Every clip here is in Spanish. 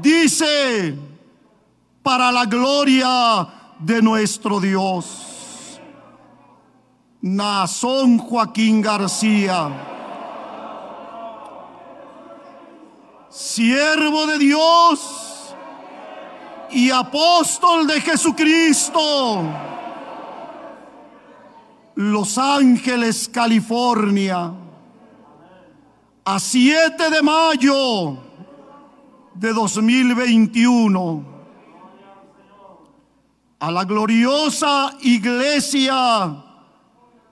dice, para la gloria de nuestro Dios. Nazón Joaquín García, siervo de Dios y apóstol de Jesucristo, Los Ángeles, California, a 7 de mayo de 2021, a la gloriosa iglesia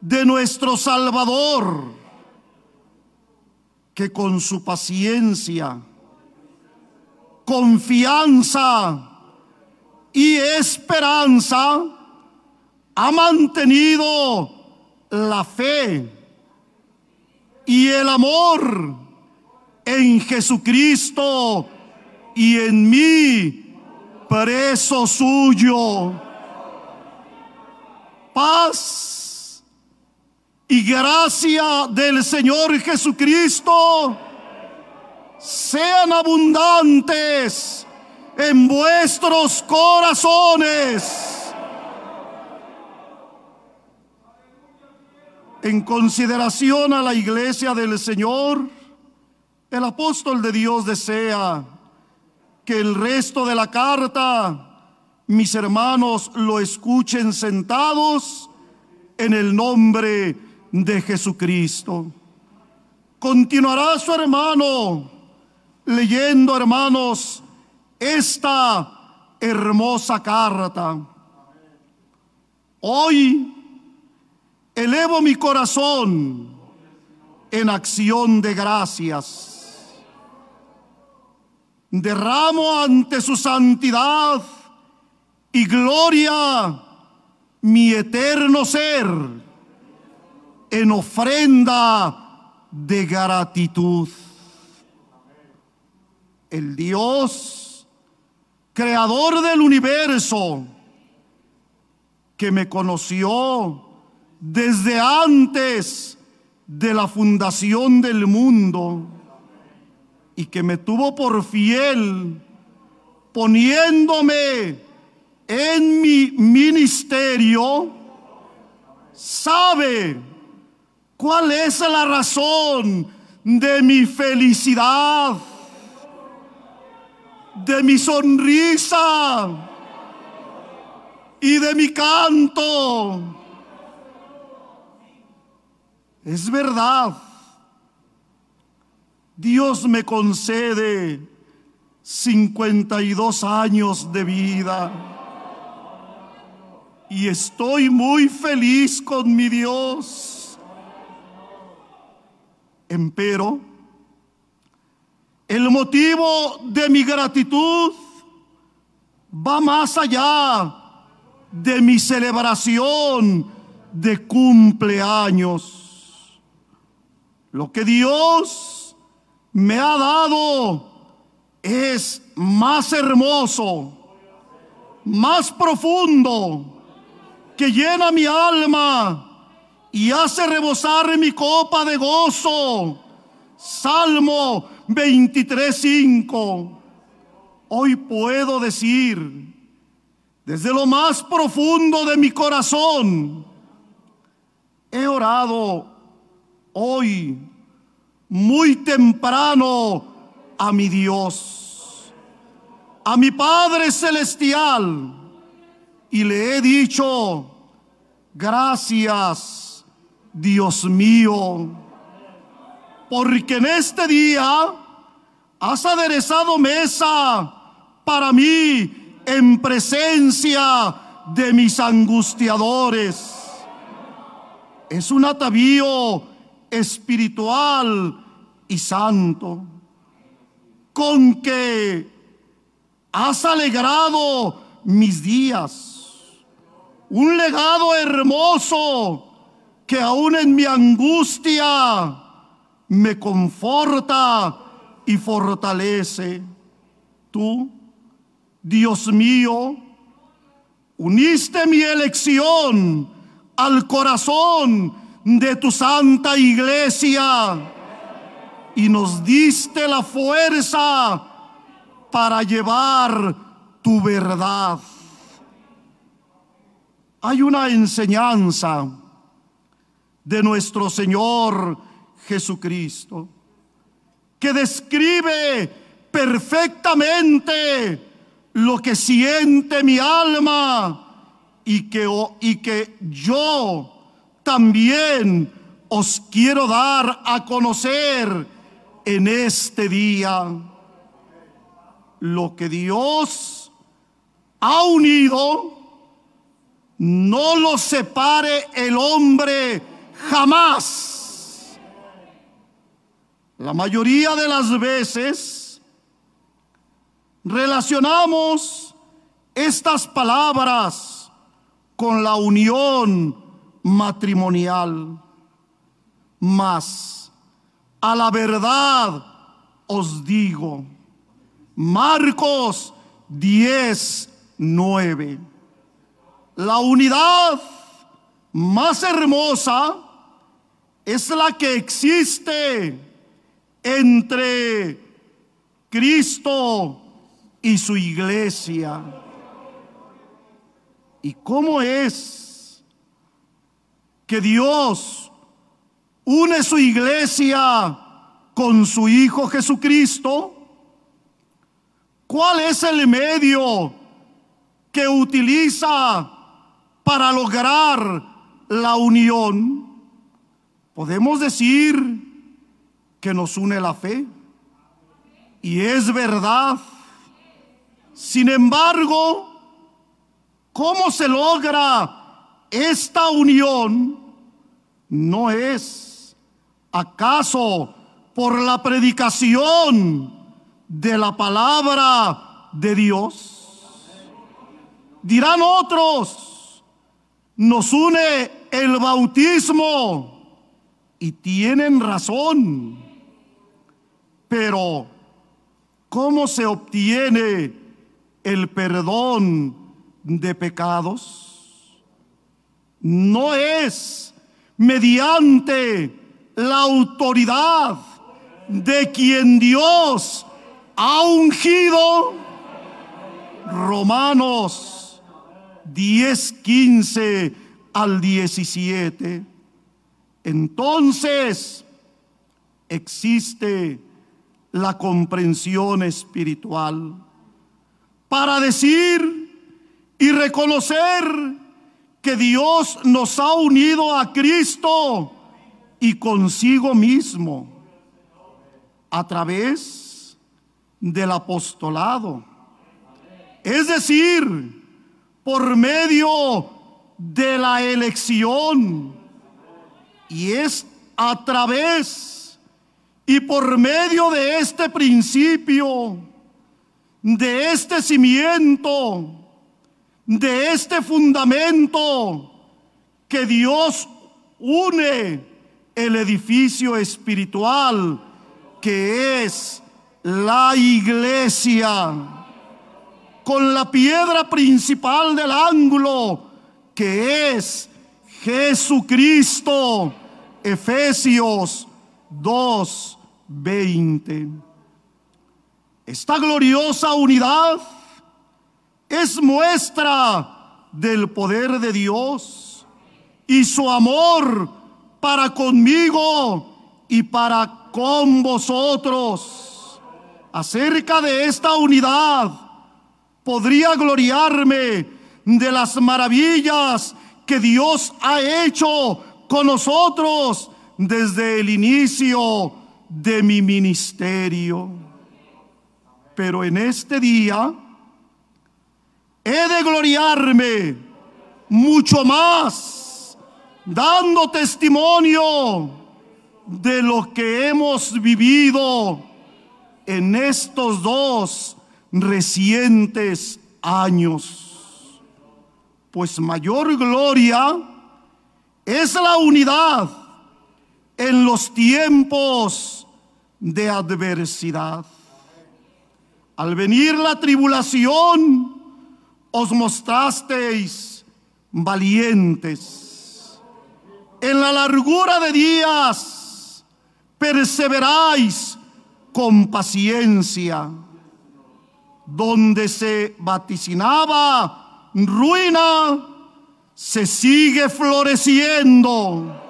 de nuestro Salvador, que con su paciencia, confianza y esperanza ha mantenido la fe y el amor en Jesucristo y en mí, preso suyo. Paz y gracia del Señor Jesucristo sean abundantes en vuestros corazones. En consideración a la iglesia del Señor, el apóstol de Dios desea que el resto de la carta, mis hermanos, lo escuchen sentados en el nombre de Jesucristo. Continuará su hermano leyendo, hermanos, esta hermosa carta. Hoy elevo mi corazón en acción de gracias. Derramo ante su santidad y gloria mi eterno ser en ofrenda de gratitud. El Dios, creador del universo, que me conoció desde antes de la fundación del mundo y que me tuvo por fiel, poniéndome en mi ministerio, sabe ¿Cuál es la razón de mi felicidad? De mi sonrisa y de mi canto. Es verdad. Dios me concede 52 años de vida. Y estoy muy feliz con mi Dios. Empero, el motivo de mi gratitud va más allá de mi celebración de cumpleaños. Lo que Dios me ha dado es más hermoso, más profundo, que llena mi alma y hace rebosar mi copa de gozo. Salmo 23.5. Hoy puedo decir, desde lo más profundo de mi corazón, he orado hoy muy temprano a mi Dios, a mi Padre Celestial, y le he dicho, gracias Dios mío, porque en este día has aderezado mesa para mí en presencia de mis angustiadores. Es un atavío espiritual y santo con que has alegrado mis días. Un legado hermoso que aún en mi angustia me conforta y fortalece. Tú, Dios mío, uniste mi elección al corazón de tu santa iglesia y nos diste la fuerza para llevar tu verdad. Hay una enseñanza de nuestro Señor Jesucristo que describe perfectamente lo que siente mi alma y que, y que yo también os quiero dar a conocer en este día. Lo que Dios ha unido, no lo separe el hombre jamás. La mayoría de las veces relacionamos estas palabras con la unión matrimonial. Mas a la verdad os digo, Marcos 10, 9, la unidad más hermosa es la que existe entre Cristo y su iglesia. ¿Y cómo es que Dios une su iglesia con su Hijo Jesucristo? ¿Cuál es el medio que utiliza para lograr la unión? Podemos decir que nos une la fe. Y es verdad. Sin embargo, ¿cómo se logra esta unión? No es acaso por la predicación de la palabra de Dios. Dirán otros, nos une el bautismo y tienen razón. Pero, ¿cómo se obtiene el perdón de pecados? No es mediante la autoridad de quien Dios ha ungido. Romanos 10, 15 al 17. Entonces existe la comprensión espiritual para decir y reconocer que Dios nos ha unido a Cristo y consigo mismo a través del apostolado. Es decir, por medio de la elección. Y es a través y por medio de este principio, de este cimiento, de este fundamento, que Dios une el edificio espiritual que es la iglesia con la piedra principal del ángulo que es Jesucristo. Efesios 2:20. Esta gloriosa unidad es muestra del poder de Dios y su amor para conmigo y para con vosotros. Acerca de esta unidad podría gloriarme de las maravillas que Dios ha hecho con nosotros desde el inicio de mi ministerio. Pero en este día he de gloriarme mucho más, dando testimonio de lo que hemos vivido en estos dos recientes años pues mayor gloria es la unidad en los tiempos de adversidad. Al venir la tribulación, os mostrasteis valientes. En la largura de días, perseveráis con paciencia. donde se vaticinaba ruina, se sigue floreciendo.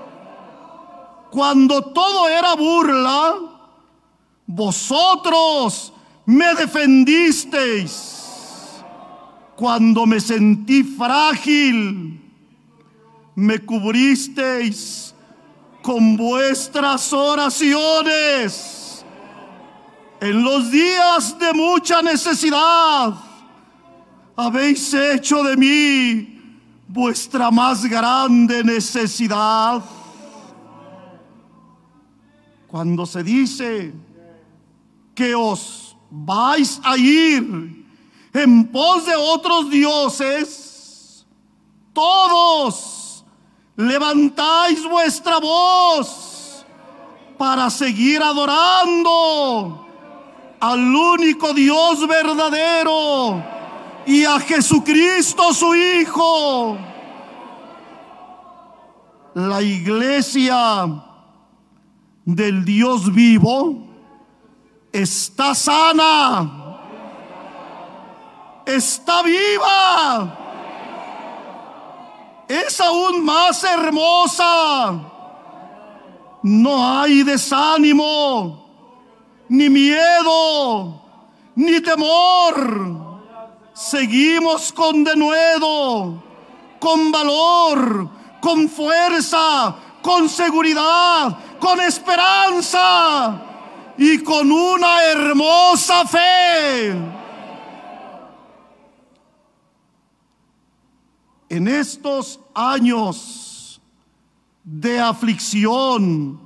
Cuando todo era burla, vosotros me defendisteis. Cuando me sentí frágil, me cubristeis con vuestras oraciones. En los días de mucha necesidad, habéis hecho de mí vuestra más grande necesidad. Cuando se dice que os vais a ir en pos de otros dioses, todos levantáis vuestra voz para seguir adorando al único Dios verdadero y a Jesucristo su Hijo. La iglesia del Dios vivo está sana, está viva, es aún más hermosa. No hay desánimo, ni miedo, ni temor. Seguimos con denuedo, con valor, con fuerza, con seguridad, con esperanza y con una hermosa fe. En estos años de aflicción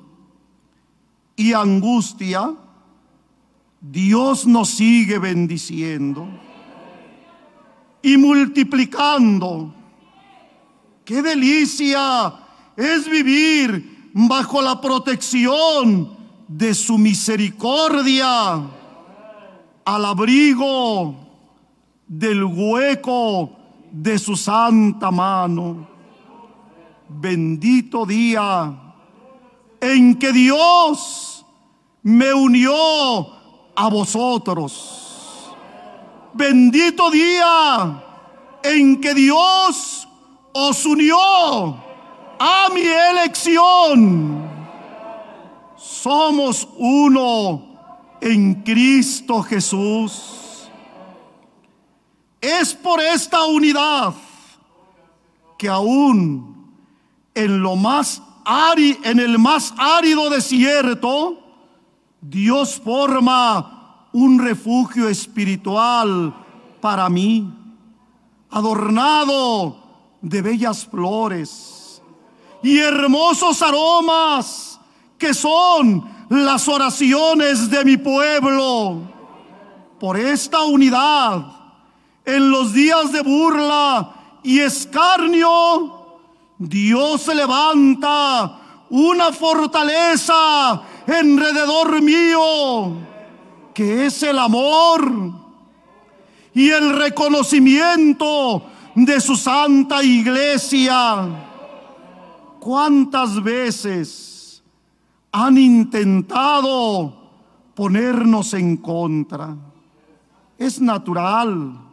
y angustia, Dios nos sigue bendiciendo y multiplicando. Qué delicia es vivir bajo la protección de su misericordia, al abrigo del hueco de su santa mano. Bendito día en que Dios me unió a vosotros. Bendito día en que Dios os unió a mi elección. Somos uno en Cristo Jesús. Es por esta unidad que aún en lo más en el más árido desierto, Dios forma un refugio espiritual para mí, adornado de bellas flores y hermosos aromas que son las oraciones de mi pueblo. Por esta unidad, en los días de burla y escarnio, Dios se levanta una fortaleza enrededor mío, que es el amor y el reconocimiento de su santa iglesia. ¿Cuántas veces han intentado ponernos en contra? Es natural.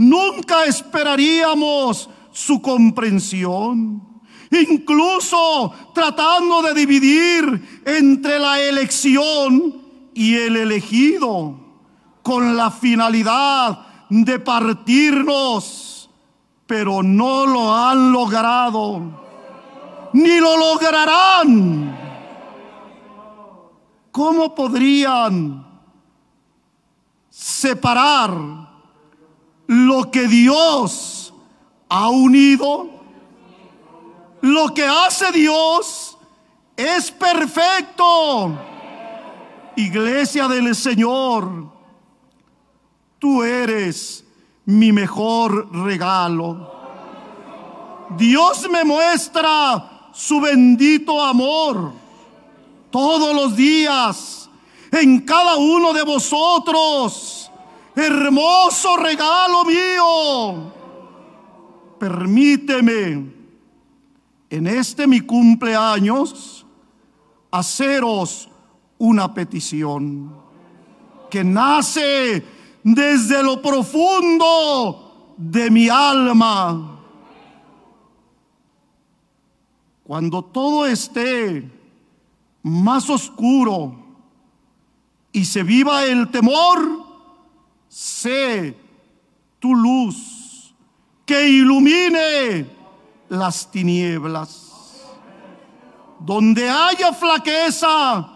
Nunca esperaríamos su comprensión, incluso tratando de dividir entre la elección y el elegido, con la finalidad de partirnos, pero no lo han logrado, ni lo lograrán. ¿Cómo podrían separar lo que Dios ha unido. Lo que hace Dios es perfecto. Iglesia del Señor, tú eres mi mejor regalo. Dios me muestra su bendito amor todos los días en cada uno de vosotros. Hermoso regalo mío permíteme en este mi cumpleaños haceros una petición que nace desde lo profundo de mi alma. Cuando todo esté más oscuro y se viva el temor, sé tu luz que ilumine las tinieblas. Donde haya flaqueza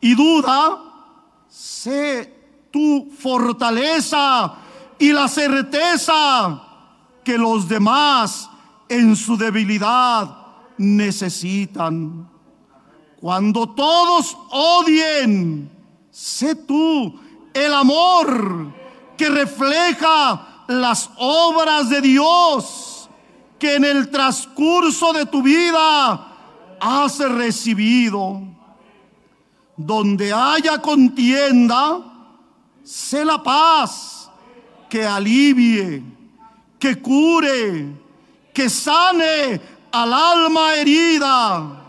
y duda, sé tu fortaleza y la certeza que los demás en su debilidad necesitan. Cuando todos odien, sé tú el amor que refleja las obras de Dios que en el transcurso de tu vida has recibido. Donde haya contienda, sé la paz que alivie, que cure, que sane al alma herida.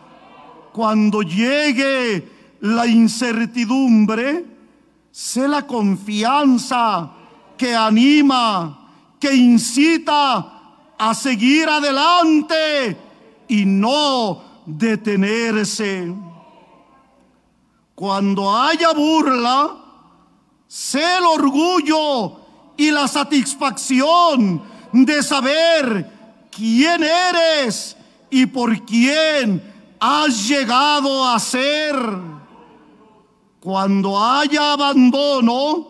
Cuando llegue la incertidumbre, sé la confianza que anima, que incita a seguir adelante y no detenerse. Cuando haya burla, sé el orgullo y la satisfacción de saber quién eres y por quién has llegado a ser. Cuando haya abandono,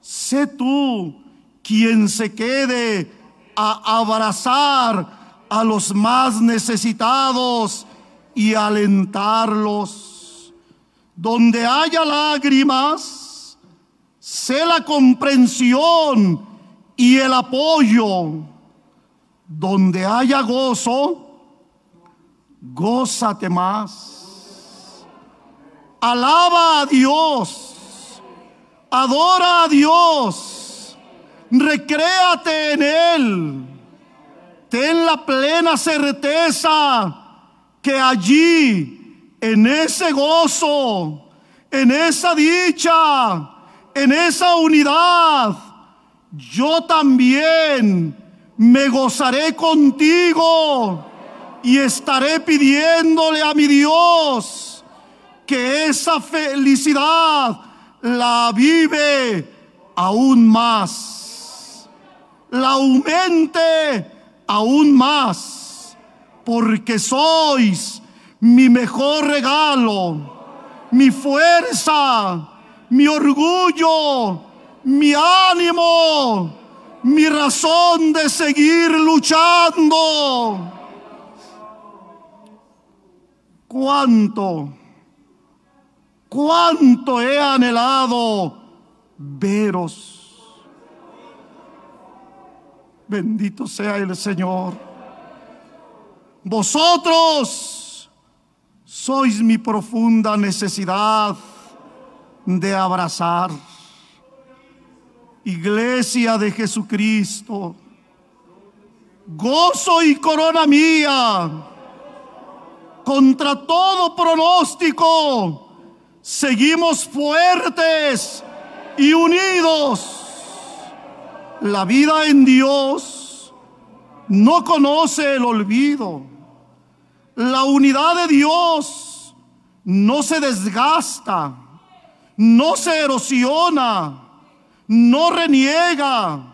sé tú quien se quede a abrazar a los más necesitados y alentarlos. Donde haya lágrimas, sé la comprensión y el apoyo donde haya gozo, gózate más. Alaba a Dios, adora a Dios, recréate en Él. Ten la plena certeza que allí, en ese gozo, en esa dicha, en esa unidad, yo también me gozaré contigo y estaré pidiéndole a mi Dios que esa felicidad la vive aún más, la aumente aún más, porque sois mi mejor regalo, mi fuerza, mi orgullo, mi ánimo mi razón de seguir luchando. Cuánto, cuánto he anhelado veros. Bendito sea el Señor. Vosotros sois mi profunda necesidad de abrazar. Iglesia de Jesucristo, gozo y corona mía, contra todo pronóstico, seguimos fuertes y unidos. La vida en Dios no conoce el olvido. La unidad de Dios no se desgasta, no se erosiona no reniega,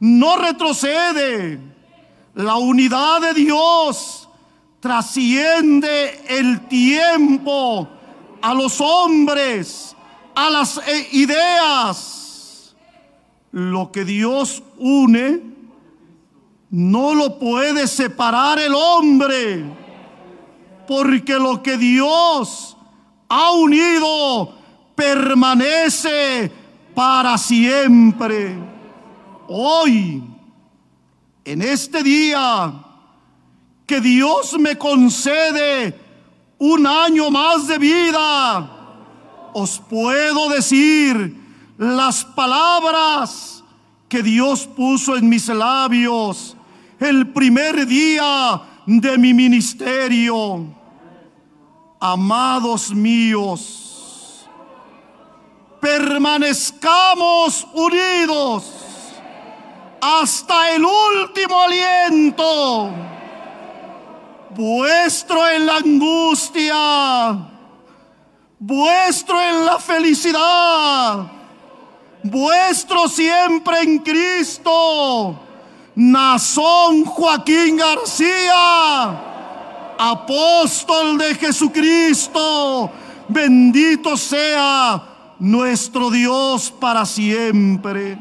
no retrocede. La unidad de Dios trasciende el tiempo a los hombres, a las eh, ideas. Lo que Dios une no lo puede separar el hombre, porque lo que Dios ha unido permanece para siempre. Hoy, en este día, que Dios me concede un año más de vida, os puedo decir las palabras que Dios puso en mis labios el primer día de mi ministerio. Amados míos, permanezcamos unidos hasta el último aliento, vuestro en la angustia, vuestro en la felicidad, vuestro siempre en Cristo. Nazón Joaquín García, apóstol de Jesucristo, bendito sea nuestro Dios para siempre.